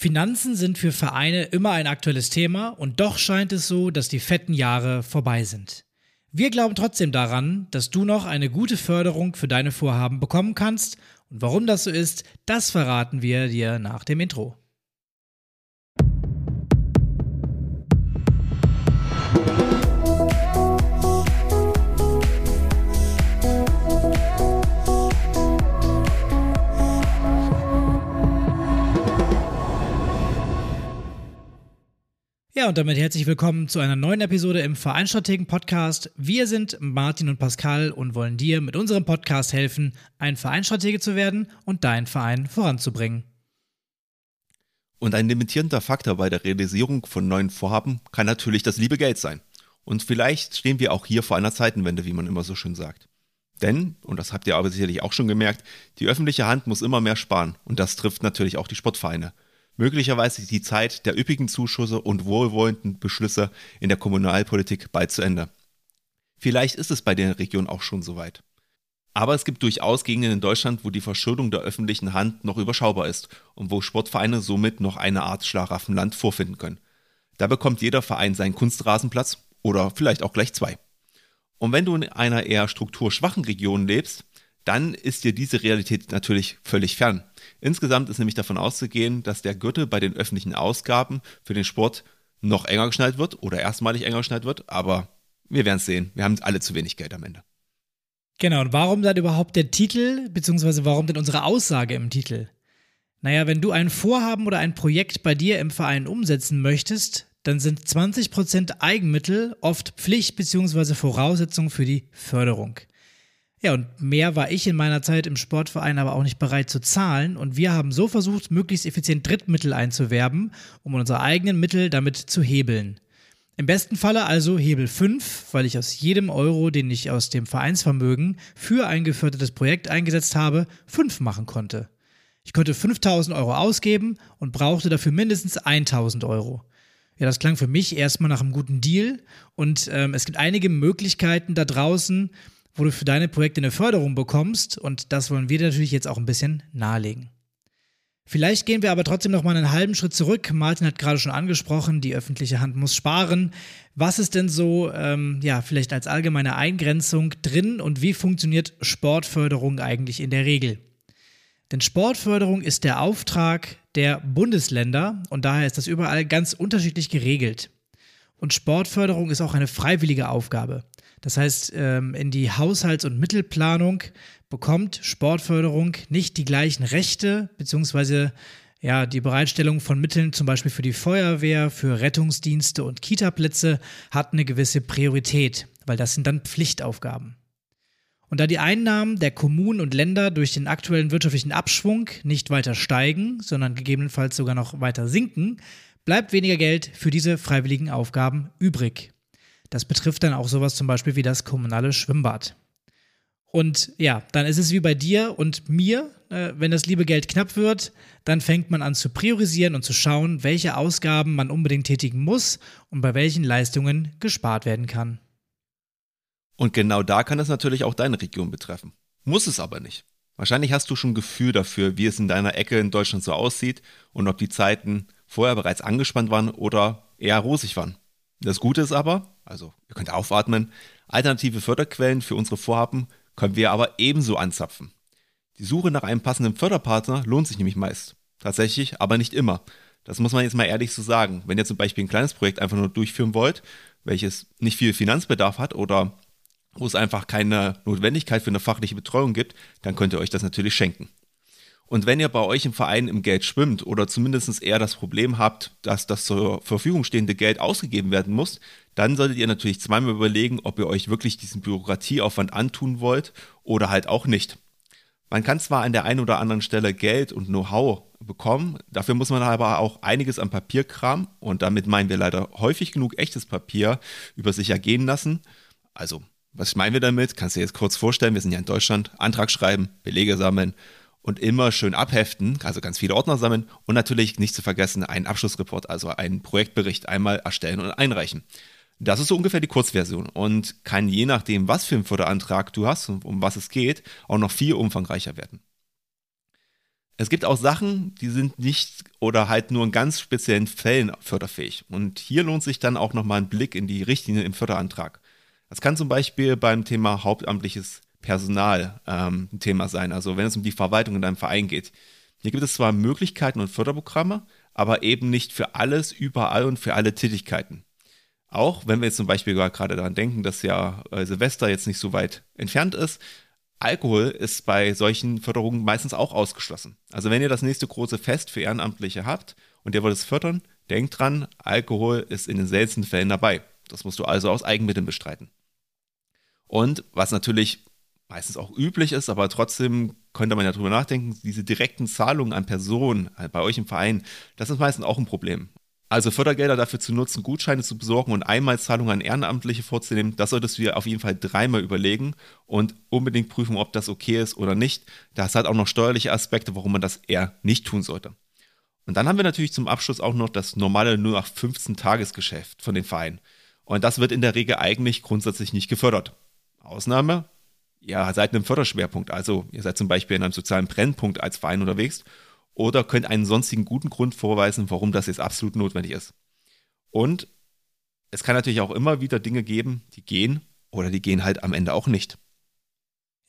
Finanzen sind für Vereine immer ein aktuelles Thema und doch scheint es so, dass die fetten Jahre vorbei sind. Wir glauben trotzdem daran, dass du noch eine gute Förderung für deine Vorhaben bekommen kannst und warum das so ist, das verraten wir dir nach dem Intro. Ja, und damit herzlich willkommen zu einer neuen Episode im Vereinstrategen Podcast. Wir sind Martin und Pascal und wollen dir mit unserem Podcast helfen, ein Vereinstratege zu werden und deinen Verein voranzubringen. Und ein limitierender Faktor bei der Realisierung von neuen Vorhaben kann natürlich das liebe Geld sein. Und vielleicht stehen wir auch hier vor einer Zeitenwende, wie man immer so schön sagt. Denn, und das habt ihr aber sicherlich auch schon gemerkt, die öffentliche Hand muss immer mehr sparen. Und das trifft natürlich auch die Sportvereine möglicherweise die Zeit der üppigen Zuschüsse und wohlwollenden Beschlüsse in der Kommunalpolitik bald zu Ende. Vielleicht ist es bei der Region auch schon soweit. Aber es gibt durchaus Gegenden in Deutschland, wo die Verschuldung der öffentlichen Hand noch überschaubar ist und wo Sportvereine somit noch eine Art Schlaraffenland vorfinden können. Da bekommt jeder Verein seinen Kunstrasenplatz oder vielleicht auch gleich zwei. Und wenn du in einer eher strukturschwachen Region lebst, dann ist dir diese Realität natürlich völlig fern. Insgesamt ist nämlich davon auszugehen, dass der Gürtel bei den öffentlichen Ausgaben für den Sport noch enger geschnallt wird oder erstmalig enger geschnallt wird, aber wir werden es sehen. Wir haben alle zu wenig Geld am Ende. Genau, und warum dann überhaupt der Titel, beziehungsweise warum denn unsere Aussage im Titel? Naja, wenn du ein Vorhaben oder ein Projekt bei dir im Verein umsetzen möchtest, dann sind 20% Eigenmittel oft Pflicht beziehungsweise Voraussetzung für die Förderung. Ja, und mehr war ich in meiner Zeit im Sportverein aber auch nicht bereit zu zahlen. Und wir haben so versucht, möglichst effizient Drittmittel einzuwerben, um unsere eigenen Mittel damit zu hebeln. Im besten Falle also Hebel 5, weil ich aus jedem Euro, den ich aus dem Vereinsvermögen für ein gefördertes Projekt eingesetzt habe, 5 machen konnte. Ich konnte 5000 Euro ausgeben und brauchte dafür mindestens 1000 Euro. Ja, das klang für mich erstmal nach einem guten Deal und ähm, es gibt einige Möglichkeiten da draußen, wo du für deine Projekte eine Förderung bekommst und das wollen wir natürlich jetzt auch ein bisschen nahelegen. Vielleicht gehen wir aber trotzdem noch mal einen halben Schritt zurück. Martin hat gerade schon angesprochen, die öffentliche Hand muss sparen. Was ist denn so, ähm, ja, vielleicht als allgemeine Eingrenzung drin und wie funktioniert Sportförderung eigentlich in der Regel? Denn Sportförderung ist der Auftrag der Bundesländer und daher ist das überall ganz unterschiedlich geregelt. Und Sportförderung ist auch eine freiwillige Aufgabe. Das heißt, ähm, in die Haushalts- und Mittelplanung bekommt Sportförderung nicht die gleichen Rechte, beziehungsweise ja, die Bereitstellung von Mitteln zum Beispiel für die Feuerwehr, für Rettungsdienste und Kitaplätze hat eine gewisse Priorität, weil das sind dann Pflichtaufgaben. Und da die Einnahmen der Kommunen und Länder durch den aktuellen wirtschaftlichen Abschwung nicht weiter steigen, sondern gegebenenfalls sogar noch weiter sinken, bleibt weniger Geld für diese freiwilligen Aufgaben übrig. Das betrifft dann auch sowas zum Beispiel wie das kommunale Schwimmbad. Und ja, dann ist es wie bei dir und mir, äh, wenn das liebe Geld knapp wird, dann fängt man an zu priorisieren und zu schauen, welche Ausgaben man unbedingt tätigen muss und bei welchen Leistungen gespart werden kann. Und genau da kann es natürlich auch deine Region betreffen. Muss es aber nicht. Wahrscheinlich hast du schon ein Gefühl dafür, wie es in deiner Ecke in Deutschland so aussieht und ob die Zeiten vorher bereits angespannt waren oder eher rosig waren. Das Gute ist aber, also ihr könnt aufatmen, alternative Förderquellen für unsere Vorhaben können wir aber ebenso anzapfen. Die Suche nach einem passenden Förderpartner lohnt sich nämlich meist. Tatsächlich, aber nicht immer. Das muss man jetzt mal ehrlich so sagen. Wenn ihr zum Beispiel ein kleines Projekt einfach nur durchführen wollt, welches nicht viel Finanzbedarf hat oder wo es einfach keine Notwendigkeit für eine fachliche Betreuung gibt, dann könnt ihr euch das natürlich schenken. Und wenn ihr bei euch im Verein im Geld schwimmt oder zumindest eher das Problem habt, dass das zur Verfügung stehende Geld ausgegeben werden muss, dann solltet ihr natürlich zweimal überlegen, ob ihr euch wirklich diesen Bürokratieaufwand antun wollt oder halt auch nicht. Man kann zwar an der einen oder anderen Stelle Geld und Know-how bekommen, dafür muss man aber auch einiges an Papierkram und damit meinen wir leider häufig genug echtes Papier über sich ergehen lassen. Also, was meinen wir damit? Kannst du dir jetzt kurz vorstellen, wir sind ja in Deutschland, Antrag schreiben, Belege sammeln und immer schön abheften, also ganz viele Ordner sammeln und natürlich nicht zu vergessen einen Abschlussreport, also einen Projektbericht einmal erstellen und einreichen. Das ist so ungefähr die Kurzversion und kann je nachdem, was für einen Förderantrag du hast und um was es geht, auch noch viel umfangreicher werden. Es gibt auch Sachen, die sind nicht oder halt nur in ganz speziellen Fällen förderfähig. Und hier lohnt sich dann auch nochmal ein Blick in die Richtlinie im Förderantrag. Das kann zum Beispiel beim Thema hauptamtliches Personal ähm, ein Thema sein, also wenn es um die Verwaltung in deinem Verein geht. Hier gibt es zwar Möglichkeiten und Förderprogramme, aber eben nicht für alles, überall und für alle Tätigkeiten. Auch wenn wir jetzt zum Beispiel gerade daran denken, dass ja äh, Silvester jetzt nicht so weit entfernt ist, Alkohol ist bei solchen Förderungen meistens auch ausgeschlossen. Also wenn ihr das nächste große Fest für Ehrenamtliche habt und ihr wollt es fördern, denkt dran, Alkohol ist in den seltensten Fällen dabei. Das musst du also aus Eigenmitteln bestreiten. Und was natürlich meistens auch üblich ist, aber trotzdem könnte man ja drüber nachdenken, diese direkten Zahlungen an Personen äh, bei euch im Verein, das ist meistens auch ein Problem. Also Fördergelder dafür zu nutzen, Gutscheine zu besorgen und Einmalzahlungen an Ehrenamtliche vorzunehmen, das solltest du dir auf jeden Fall dreimal überlegen und unbedingt prüfen, ob das okay ist oder nicht. Das hat auch noch steuerliche Aspekte, warum man das eher nicht tun sollte. Und dann haben wir natürlich zum Abschluss auch noch das normale nur nach 15 Tagesgeschäft von den Vereinen. Und das wird in der Regel eigentlich grundsätzlich nicht gefördert. Ausnahme, ihr seid in einem Förderschwerpunkt, also ihr seid zum Beispiel in einem sozialen Brennpunkt als Verein unterwegs oder könnt einen sonstigen guten Grund vorweisen, warum das jetzt absolut notwendig ist. Und es kann natürlich auch immer wieder Dinge geben, die gehen oder die gehen halt am Ende auch nicht.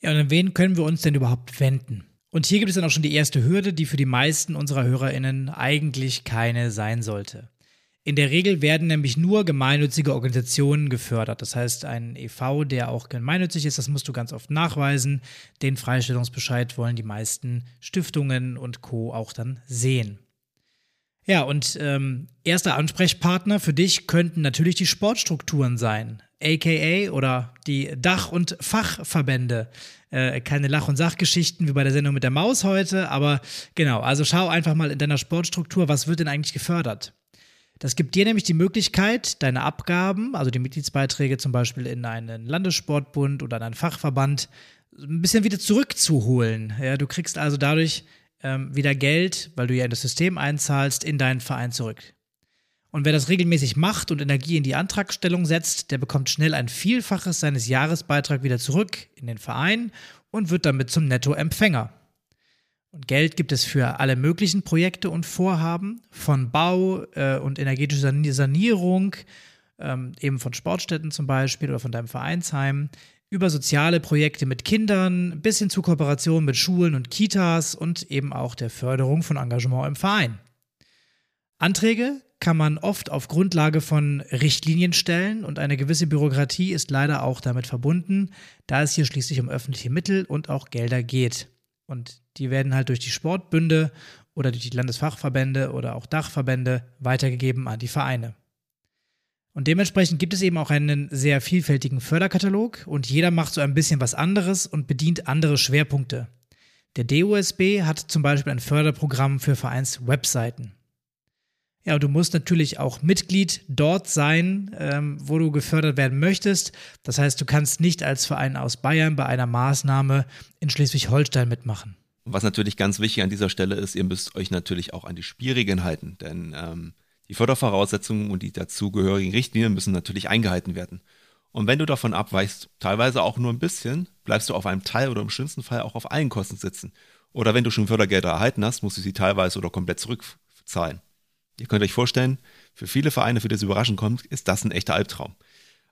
Ja, und an wen können wir uns denn überhaupt wenden? Und hier gibt es dann auch schon die erste Hürde, die für die meisten unserer HörerInnen eigentlich keine sein sollte. In der Regel werden nämlich nur gemeinnützige Organisationen gefördert. Das heißt, ein EV, der auch gemeinnützig ist, das musst du ganz oft nachweisen. Den Freistellungsbescheid wollen die meisten Stiftungen und Co. auch dann sehen. Ja, und ähm, erster Ansprechpartner für dich könnten natürlich die Sportstrukturen sein, aka oder die Dach- und Fachverbände. Äh, keine Lach- und Sachgeschichten wie bei der Sendung mit der Maus heute, aber genau, also schau einfach mal in deiner Sportstruktur, was wird denn eigentlich gefördert? Das gibt dir nämlich die Möglichkeit, deine Abgaben, also die Mitgliedsbeiträge zum Beispiel in einen Landessportbund oder in einen Fachverband, ein bisschen wieder zurückzuholen. Ja, du kriegst also dadurch ähm, wieder Geld, weil du ja in das System einzahlst, in deinen Verein zurück. Und wer das regelmäßig macht und Energie in die Antragstellung setzt, der bekommt schnell ein Vielfaches seines Jahresbeitrags wieder zurück in den Verein und wird damit zum Nettoempfänger. Und Geld gibt es für alle möglichen Projekte und Vorhaben, von Bau äh, und energetischer Sanierung, ähm, eben von Sportstätten zum Beispiel oder von deinem Vereinsheim, über soziale Projekte mit Kindern bis hin zu Kooperationen mit Schulen und Kitas und eben auch der Förderung von Engagement im Verein. Anträge kann man oft auf Grundlage von Richtlinien stellen und eine gewisse Bürokratie ist leider auch damit verbunden, da es hier schließlich um öffentliche Mittel und auch Gelder geht. Und die werden halt durch die Sportbünde oder durch die Landesfachverbände oder auch Dachverbände weitergegeben an die Vereine. Und dementsprechend gibt es eben auch einen sehr vielfältigen Förderkatalog und jeder macht so ein bisschen was anderes und bedient andere Schwerpunkte. Der DUSB hat zum Beispiel ein Förderprogramm für Vereinswebseiten. Ja, du musst natürlich auch Mitglied dort sein, ähm, wo du gefördert werden möchtest. Das heißt, du kannst nicht als Verein aus Bayern bei einer Maßnahme in Schleswig-Holstein mitmachen. Was natürlich ganz wichtig an dieser Stelle ist, ihr müsst euch natürlich auch an die Spielregeln halten, denn ähm, die Fördervoraussetzungen und die dazugehörigen Richtlinien müssen natürlich eingehalten werden. Und wenn du davon abweichst, teilweise auch nur ein bisschen, bleibst du auf einem Teil oder im schlimmsten Fall auch auf allen Kosten sitzen. Oder wenn du schon Fördergelder erhalten hast, musst du sie teilweise oder komplett zurückzahlen. Ihr könnt euch vorstellen, für viele Vereine, für die es überraschend kommt, ist das ein echter Albtraum.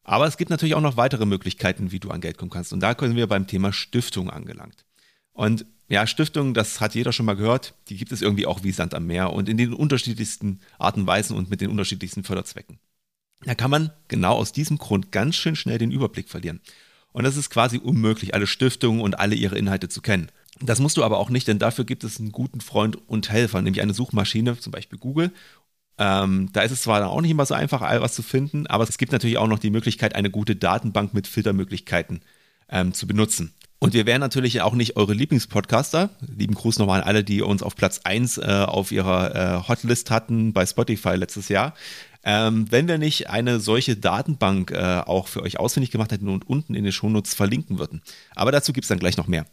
Aber es gibt natürlich auch noch weitere Möglichkeiten, wie du an Geld kommen kannst. Und da können wir beim Thema Stiftung angelangt. Und ja, Stiftungen, das hat jeder schon mal gehört, die gibt es irgendwie auch wie Sand am Meer und in den unterschiedlichsten Arten und Weisen und mit den unterschiedlichsten Förderzwecken. Da kann man genau aus diesem Grund ganz schön schnell den Überblick verlieren. Und es ist quasi unmöglich, alle Stiftungen und alle ihre Inhalte zu kennen. Das musst du aber auch nicht, denn dafür gibt es einen guten Freund und Helfer, nämlich eine Suchmaschine, zum Beispiel Google. Ähm, da ist es zwar auch nicht immer so einfach, was zu finden, aber es gibt natürlich auch noch die Möglichkeit, eine gute Datenbank mit Filtermöglichkeiten ähm, zu benutzen. Und wir wären natürlich auch nicht eure Lieblingspodcaster. Lieben Gruß nochmal an alle, die uns auf Platz 1 äh, auf ihrer äh, Hotlist hatten bei Spotify letztes Jahr. Ähm, wenn wir nicht eine solche Datenbank äh, auch für euch ausfindig gemacht hätten und unten in den Shownotes verlinken würden. Aber dazu gibt es dann gleich noch mehr.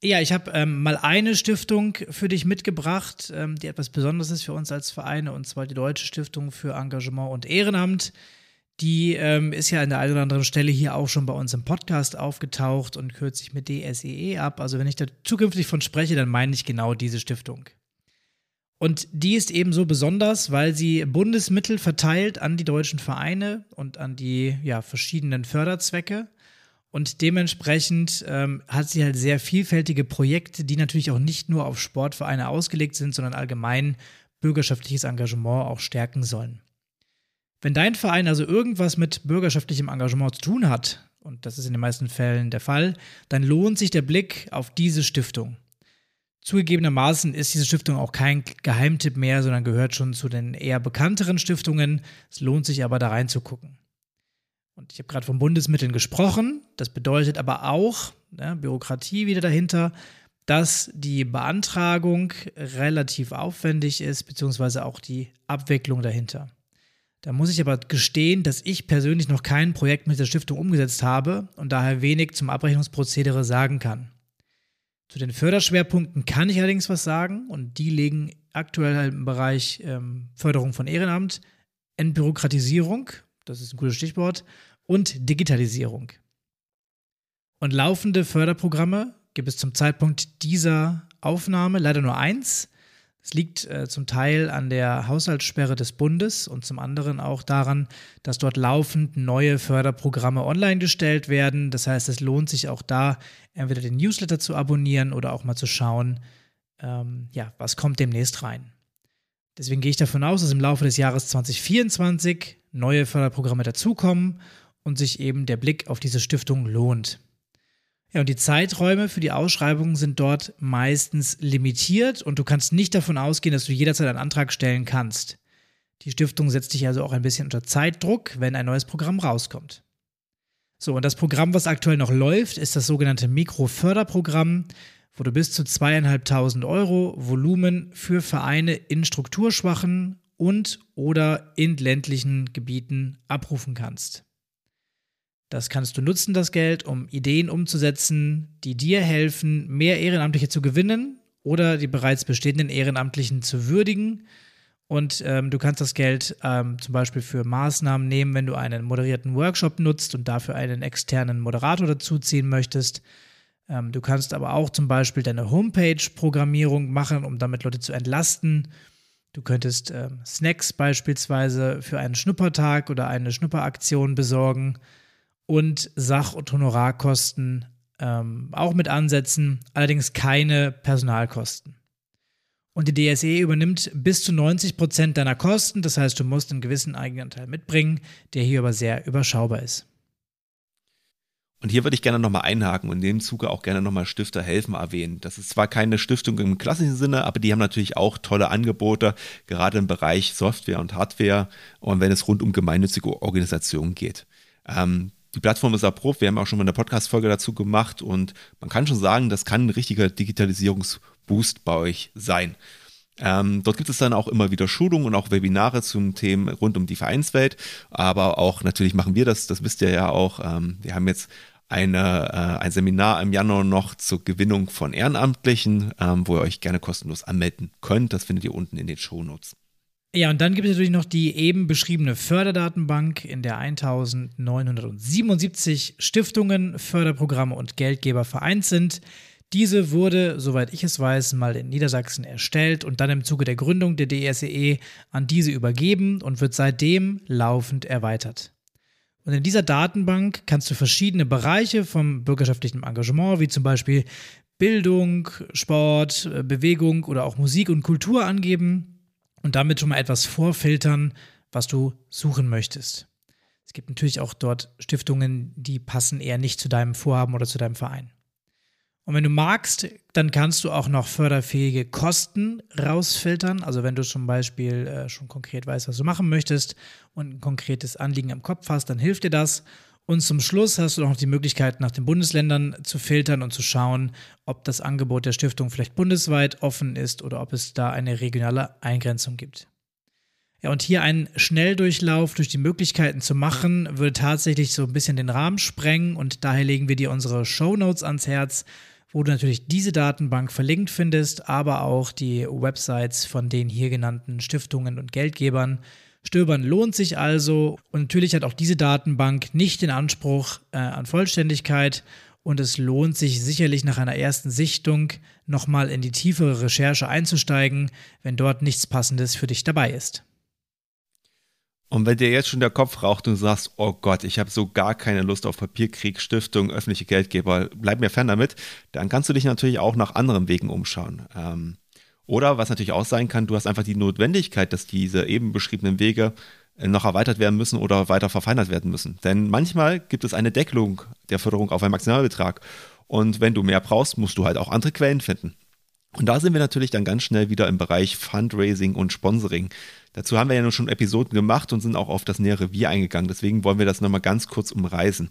Ja, ich habe ähm, mal eine Stiftung für dich mitgebracht, ähm, die etwas Besonderes ist für uns als Vereine, und zwar die Deutsche Stiftung für Engagement und Ehrenamt. Die ähm, ist ja an der einen oder anderen Stelle hier auch schon bei uns im Podcast aufgetaucht und kürzt sich mit DSEE e ab. Also wenn ich da zukünftig von spreche, dann meine ich genau diese Stiftung. Und die ist eben so besonders, weil sie Bundesmittel verteilt an die deutschen Vereine und an die ja, verschiedenen Förderzwecke. Und dementsprechend ähm, hat sie halt sehr vielfältige Projekte, die natürlich auch nicht nur auf Sportvereine ausgelegt sind, sondern allgemein bürgerschaftliches Engagement auch stärken sollen. Wenn dein Verein also irgendwas mit bürgerschaftlichem Engagement zu tun hat, und das ist in den meisten Fällen der Fall, dann lohnt sich der Blick auf diese Stiftung. Zugegebenermaßen ist diese Stiftung auch kein Geheimtipp mehr, sondern gehört schon zu den eher bekannteren Stiftungen. Es lohnt sich aber da reinzugucken. Und ich habe gerade von Bundesmitteln gesprochen. Das bedeutet aber auch, ja, Bürokratie wieder dahinter, dass die Beantragung relativ aufwendig ist, beziehungsweise auch die Abwicklung dahinter. Da muss ich aber gestehen, dass ich persönlich noch kein Projekt mit der Stiftung umgesetzt habe und daher wenig zum Abrechnungsprozedere sagen kann. Zu den Förderschwerpunkten kann ich allerdings was sagen und die liegen aktuell im Bereich ähm, Förderung von Ehrenamt, Entbürokratisierung, das ist ein gutes Stichwort, und Digitalisierung. Und laufende Förderprogramme gibt es zum Zeitpunkt dieser Aufnahme leider nur eins. Es liegt äh, zum Teil an der Haushaltssperre des Bundes und zum anderen auch daran, dass dort laufend neue Förderprogramme online gestellt werden. Das heißt, es lohnt sich auch da, entweder den Newsletter zu abonnieren oder auch mal zu schauen, ähm, ja, was kommt demnächst rein. Deswegen gehe ich davon aus, dass im Laufe des Jahres 2024 neue Förderprogramme dazukommen und sich eben der Blick auf diese Stiftung lohnt. Ja, und die Zeiträume für die Ausschreibungen sind dort meistens limitiert und du kannst nicht davon ausgehen, dass du jederzeit einen Antrag stellen kannst. Die Stiftung setzt dich also auch ein bisschen unter Zeitdruck, wenn ein neues Programm rauskommt. So, und das Programm, was aktuell noch läuft, ist das sogenannte Mikroförderprogramm, wo du bis zu zweieinhalbtausend Euro Volumen für Vereine in strukturschwachen und oder in ländlichen Gebieten abrufen kannst. Das kannst du nutzen, das Geld, um Ideen umzusetzen, die dir helfen, mehr Ehrenamtliche zu gewinnen oder die bereits bestehenden Ehrenamtlichen zu würdigen. Und ähm, du kannst das Geld ähm, zum Beispiel für Maßnahmen nehmen, wenn du einen moderierten Workshop nutzt und dafür einen externen Moderator dazuziehen möchtest. Ähm, du kannst aber auch zum Beispiel deine Homepage-Programmierung machen, um damit Leute zu entlasten. Du könntest ähm, Snacks beispielsweise für einen Schnuppertag oder eine Schnupperaktion besorgen und Sach- und Honorarkosten ähm, auch mit ansetzen, allerdings keine Personalkosten. Und die DSE übernimmt bis zu 90 Prozent deiner Kosten, das heißt, du musst einen gewissen Eigenanteil mitbringen, der hier aber sehr überschaubar ist. Und hier würde ich gerne nochmal einhaken und in dem Zuge auch gerne nochmal Stifter helfen erwähnen. Das ist zwar keine Stiftung im klassischen Sinne, aber die haben natürlich auch tolle Angebote, gerade im Bereich Software und Hardware und wenn es rund um gemeinnützige Organisationen geht. Ähm, die Plattform ist erprobt. Wir haben auch schon mal eine Podcast-Folge dazu gemacht und man kann schon sagen, das kann ein richtiger Digitalisierungsboost bei euch sein. Ähm, dort gibt es dann auch immer wieder Schulungen und auch Webinare zum Themen rund um die Vereinswelt. Aber auch natürlich machen wir das, das wisst ihr ja auch. Ähm, wir haben jetzt eine, äh, ein Seminar im Januar noch zur Gewinnung von Ehrenamtlichen, ähm, wo ihr euch gerne kostenlos anmelden könnt. Das findet ihr unten in den Shownotes. Ja, und dann gibt es natürlich noch die eben beschriebene Förderdatenbank, in der 1977 Stiftungen, Förderprogramme und Geldgeber vereint sind. Diese wurde, soweit ich es weiß, mal in Niedersachsen erstellt und dann im Zuge der Gründung der DSEE e an diese übergeben und wird seitdem laufend erweitert. Und in dieser Datenbank kannst du verschiedene Bereiche vom bürgerschaftlichen Engagement, wie zum Beispiel Bildung, Sport, Bewegung oder auch Musik und Kultur angeben und damit schon mal etwas vorfiltern, was du suchen möchtest. Es gibt natürlich auch dort Stiftungen, die passen eher nicht zu deinem Vorhaben oder zu deinem Verein. Und wenn du magst, dann kannst du auch noch förderfähige Kosten rausfiltern. Also wenn du zum Beispiel äh, schon konkret weißt, was du machen möchtest und ein konkretes Anliegen im Kopf hast, dann hilft dir das. Und zum Schluss hast du noch die Möglichkeit, nach den Bundesländern zu filtern und zu schauen, ob das Angebot der Stiftung vielleicht bundesweit offen ist oder ob es da eine regionale Eingrenzung gibt. Ja, und hier einen Schnelldurchlauf durch die Möglichkeiten zu machen, würde tatsächlich so ein bisschen den Rahmen sprengen und daher legen wir dir unsere Show Notes ans Herz, wo du natürlich diese Datenbank verlinkt findest, aber auch die Websites von den hier genannten Stiftungen und Geldgebern Stöbern lohnt sich also und natürlich hat auch diese Datenbank nicht den Anspruch äh, an Vollständigkeit und es lohnt sich sicherlich nach einer ersten Sichtung nochmal in die tiefere Recherche einzusteigen, wenn dort nichts Passendes für dich dabei ist. Und wenn dir jetzt schon der Kopf raucht und du sagst, oh Gott, ich habe so gar keine Lust auf Papierkrieg, Stiftung, öffentliche Geldgeber, bleib mir fern damit, dann kannst du dich natürlich auch nach anderen Wegen umschauen. Ähm, oder was natürlich auch sein kann, du hast einfach die Notwendigkeit, dass diese eben beschriebenen Wege äh, noch erweitert werden müssen oder weiter verfeinert werden müssen. Denn manchmal gibt es eine Deckelung der Förderung auf einen Maximalbetrag. Und wenn du mehr brauchst, musst du halt auch andere Quellen finden. Und da sind wir natürlich dann ganz schnell wieder im Bereich Fundraising und Sponsoring. Dazu haben wir ja nun schon Episoden gemacht und sind auch auf das nähere Wie eingegangen. Deswegen wollen wir das nochmal ganz kurz umreißen.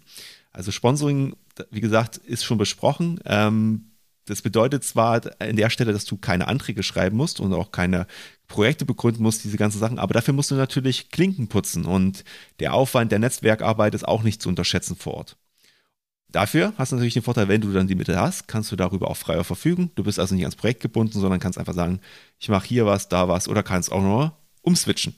Also Sponsoring, wie gesagt, ist schon besprochen. Ähm, das bedeutet zwar an der Stelle, dass du keine Anträge schreiben musst und auch keine Projekte begründen musst, diese ganzen Sachen, aber dafür musst du natürlich Klinken putzen und der Aufwand der Netzwerkarbeit ist auch nicht zu unterschätzen vor Ort. Dafür hast du natürlich den Vorteil, wenn du dann die Mittel hast, kannst du darüber auch freier verfügen. Du bist also nicht ans Projekt gebunden, sondern kannst einfach sagen, ich mache hier was, da was oder kannst auch nur umswitchen.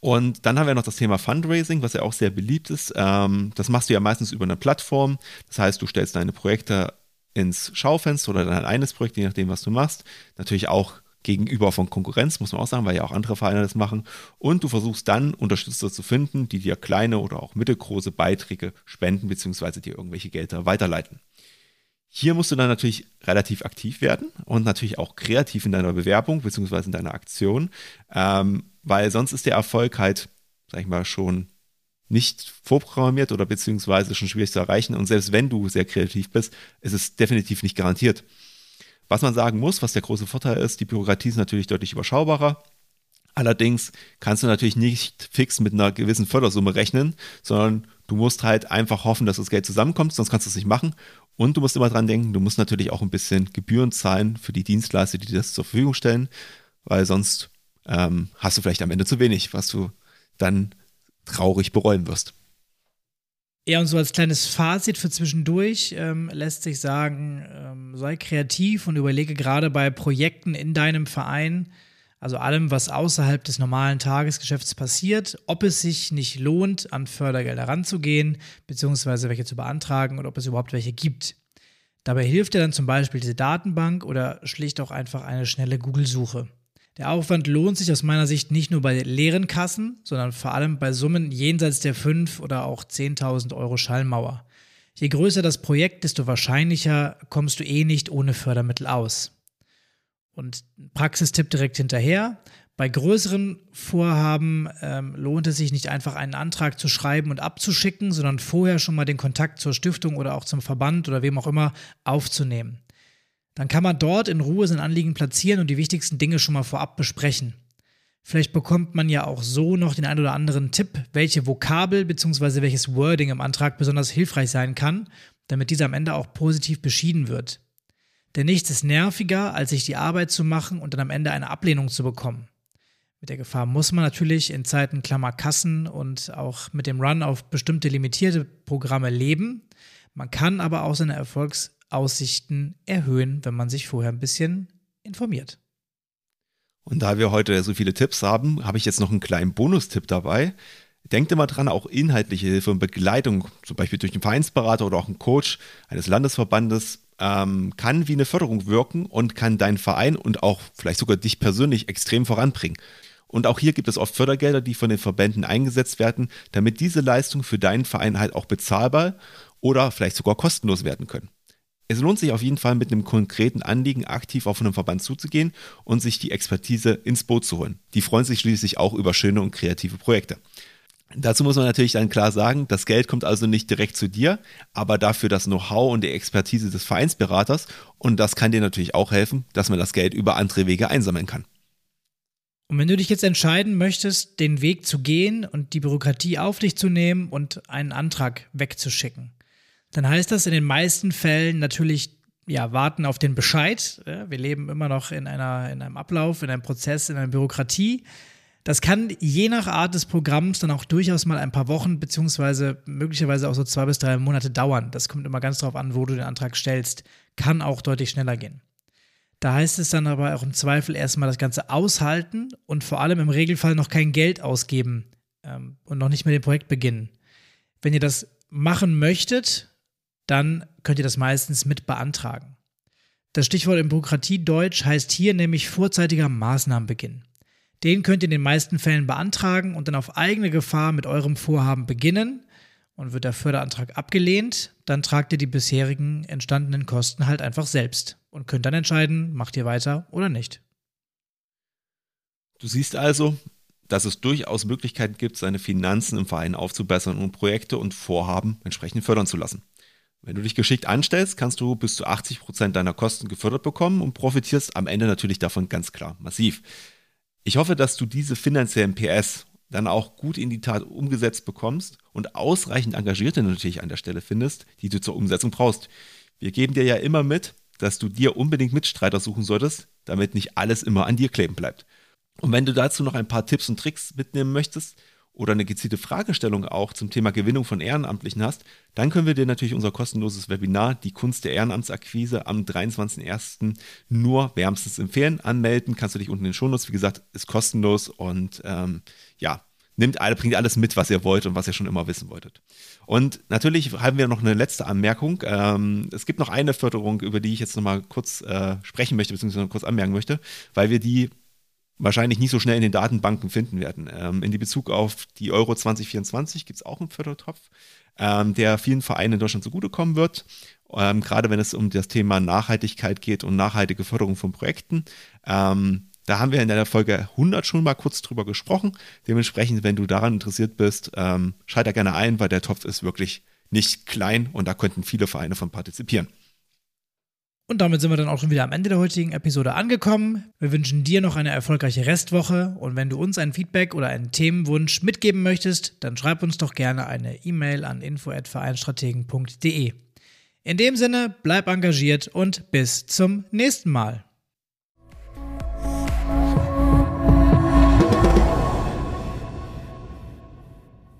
Und dann haben wir noch das Thema Fundraising, was ja auch sehr beliebt ist. Ähm, das machst du ja meistens über eine Plattform. Das heißt, du stellst deine Projekte ins Schaufenster oder dein eines Projekt, je nachdem, was du machst. Natürlich auch gegenüber von Konkurrenz, muss man auch sagen, weil ja auch andere Vereine das machen. Und du versuchst dann Unterstützer zu finden, die dir kleine oder auch mittelgroße Beiträge spenden, beziehungsweise dir irgendwelche Gelder weiterleiten. Hier musst du dann natürlich relativ aktiv werden und natürlich auch kreativ in deiner Bewerbung beziehungsweise in deiner Aktion, ähm, weil sonst ist der Erfolg halt, sag ich mal, schon nicht vorprogrammiert oder beziehungsweise schon schwierig zu erreichen. Und selbst wenn du sehr kreativ bist, ist es definitiv nicht garantiert. Was man sagen muss, was der große Vorteil ist, die Bürokratie ist natürlich deutlich überschaubarer. Allerdings kannst du natürlich nicht fix mit einer gewissen Fördersumme rechnen, sondern du musst halt einfach hoffen, dass das Geld zusammenkommt, sonst kannst du es nicht machen. Und du musst immer dran denken, du musst natürlich auch ein bisschen Gebühren zahlen für die Dienstleister, die das zur Verfügung stellen, weil sonst ähm, hast du vielleicht am Ende zu wenig, was du dann traurig bereuen wirst. Ja, und so als kleines Fazit für zwischendurch ähm, lässt sich sagen, ähm, sei kreativ und überlege gerade bei Projekten in deinem Verein, also allem, was außerhalb des normalen Tagesgeschäfts passiert, ob es sich nicht lohnt, an Fördergelder ranzugehen, beziehungsweise welche zu beantragen oder ob es überhaupt welche gibt. Dabei hilft dir dann zum Beispiel diese Datenbank oder schlicht auch einfach eine schnelle Google-Suche. Der Aufwand lohnt sich aus meiner Sicht nicht nur bei leeren Kassen, sondern vor allem bei Summen jenseits der 5 oder auch 10.000 Euro Schallmauer. Je größer das Projekt, desto wahrscheinlicher kommst du eh nicht ohne Fördermittel aus. Und Praxistipp direkt hinterher. Bei größeren Vorhaben ähm, lohnt es sich nicht einfach einen Antrag zu schreiben und abzuschicken, sondern vorher schon mal den Kontakt zur Stiftung oder auch zum Verband oder wem auch immer aufzunehmen. Dann kann man dort in Ruhe sein Anliegen platzieren und die wichtigsten Dinge schon mal vorab besprechen. Vielleicht bekommt man ja auch so noch den ein oder anderen Tipp, welche Vokabel bzw. welches Wording im Antrag besonders hilfreich sein kann, damit dieser am Ende auch positiv beschieden wird. Denn nichts ist nerviger, als sich die Arbeit zu machen und dann am Ende eine Ablehnung zu bekommen. Mit der Gefahr muss man natürlich in Zeiten Klammer Kassen und auch mit dem Run auf bestimmte limitierte Programme leben. Man kann aber auch seine Erfolgs Aussichten erhöhen, wenn man sich vorher ein bisschen informiert. Und da wir heute so viele Tipps haben, habe ich jetzt noch einen kleinen Bonustipp dabei. Denkt immer dran, auch inhaltliche Hilfe und Begleitung, zum Beispiel durch einen Vereinsberater oder auch einen Coach eines Landesverbandes, ähm, kann wie eine Förderung wirken und kann deinen Verein und auch vielleicht sogar dich persönlich extrem voranbringen. Und auch hier gibt es oft Fördergelder, die von den Verbänden eingesetzt werden, damit diese Leistungen für deinen Verein halt auch bezahlbar oder vielleicht sogar kostenlos werden können. Es lohnt sich auf jeden Fall mit einem konkreten Anliegen aktiv auf einen Verband zuzugehen und sich die Expertise ins Boot zu holen. Die freuen sich schließlich auch über schöne und kreative Projekte. Dazu muss man natürlich dann klar sagen, das Geld kommt also nicht direkt zu dir, aber dafür das Know-how und die Expertise des Vereinsberaters und das kann dir natürlich auch helfen, dass man das Geld über andere Wege einsammeln kann. Und wenn du dich jetzt entscheiden möchtest, den Weg zu gehen und die Bürokratie auf dich zu nehmen und einen Antrag wegzuschicken, dann heißt das in den meisten Fällen natürlich ja, warten auf den Bescheid. Wir leben immer noch in, einer, in einem Ablauf, in einem Prozess, in einer Bürokratie. Das kann je nach Art des Programms dann auch durchaus mal ein paar Wochen beziehungsweise möglicherweise auch so zwei bis drei Monate dauern. Das kommt immer ganz darauf an, wo du den Antrag stellst. Kann auch deutlich schneller gehen. Da heißt es dann aber auch im Zweifel erstmal das Ganze aushalten und vor allem im Regelfall noch kein Geld ausgeben ähm, und noch nicht mit dem Projekt beginnen. Wenn ihr das machen möchtet, dann könnt ihr das meistens mit beantragen. Das Stichwort im Bürokratiedeutsch heißt hier nämlich vorzeitiger Maßnahmenbeginn. Den könnt ihr in den meisten Fällen beantragen und dann auf eigene Gefahr mit eurem Vorhaben beginnen. Und wird der Förderantrag abgelehnt, dann tragt ihr die bisherigen entstandenen Kosten halt einfach selbst und könnt dann entscheiden, macht ihr weiter oder nicht. Du siehst also, dass es durchaus Möglichkeiten gibt, seine Finanzen im Verein aufzubessern und Projekte und Vorhaben entsprechend fördern zu lassen. Wenn du dich geschickt anstellst, kannst du bis zu 80 Prozent deiner Kosten gefördert bekommen und profitierst am Ende natürlich davon ganz klar massiv. Ich hoffe, dass du diese finanziellen PS dann auch gut in die Tat umgesetzt bekommst und ausreichend Engagierte natürlich an der Stelle findest, die du zur Umsetzung brauchst. Wir geben dir ja immer mit, dass du dir unbedingt Mitstreiter suchen solltest, damit nicht alles immer an dir kleben bleibt. Und wenn du dazu noch ein paar Tipps und Tricks mitnehmen möchtest oder eine gezielte Fragestellung auch zum Thema Gewinnung von Ehrenamtlichen hast, dann können wir dir natürlich unser kostenloses Webinar, die Kunst der Ehrenamtsakquise, am 23.01. nur wärmstens empfehlen. Anmelden kannst du dich unten in den Shownotes. Wie gesagt, ist kostenlos und ähm, ja, nimmt alle, bringt alles mit, was ihr wollt und was ihr schon immer wissen wolltet. Und natürlich haben wir noch eine letzte Anmerkung. Ähm, es gibt noch eine Förderung, über die ich jetzt nochmal kurz äh, sprechen möchte, beziehungsweise kurz anmerken möchte, weil wir die wahrscheinlich nicht so schnell in den Datenbanken finden werden. Ähm, in Bezug auf die Euro 2024 gibt es auch einen Fördertopf, ähm, der vielen Vereinen in Deutschland zugutekommen wird. Ähm, gerade wenn es um das Thema Nachhaltigkeit geht und nachhaltige Förderung von Projekten. Ähm, da haben wir in der Folge 100 schon mal kurz drüber gesprochen. Dementsprechend, wenn du daran interessiert bist, ähm, schalt da gerne ein, weil der Topf ist wirklich nicht klein und da könnten viele Vereine von partizipieren. Und damit sind wir dann auch schon wieder am Ende der heutigen Episode angekommen. Wir wünschen dir noch eine erfolgreiche Restwoche und wenn du uns ein Feedback oder einen Themenwunsch mitgeben möchtest, dann schreib uns doch gerne eine E-Mail an info@vereinstrategen.de. In dem Sinne, bleib engagiert und bis zum nächsten Mal.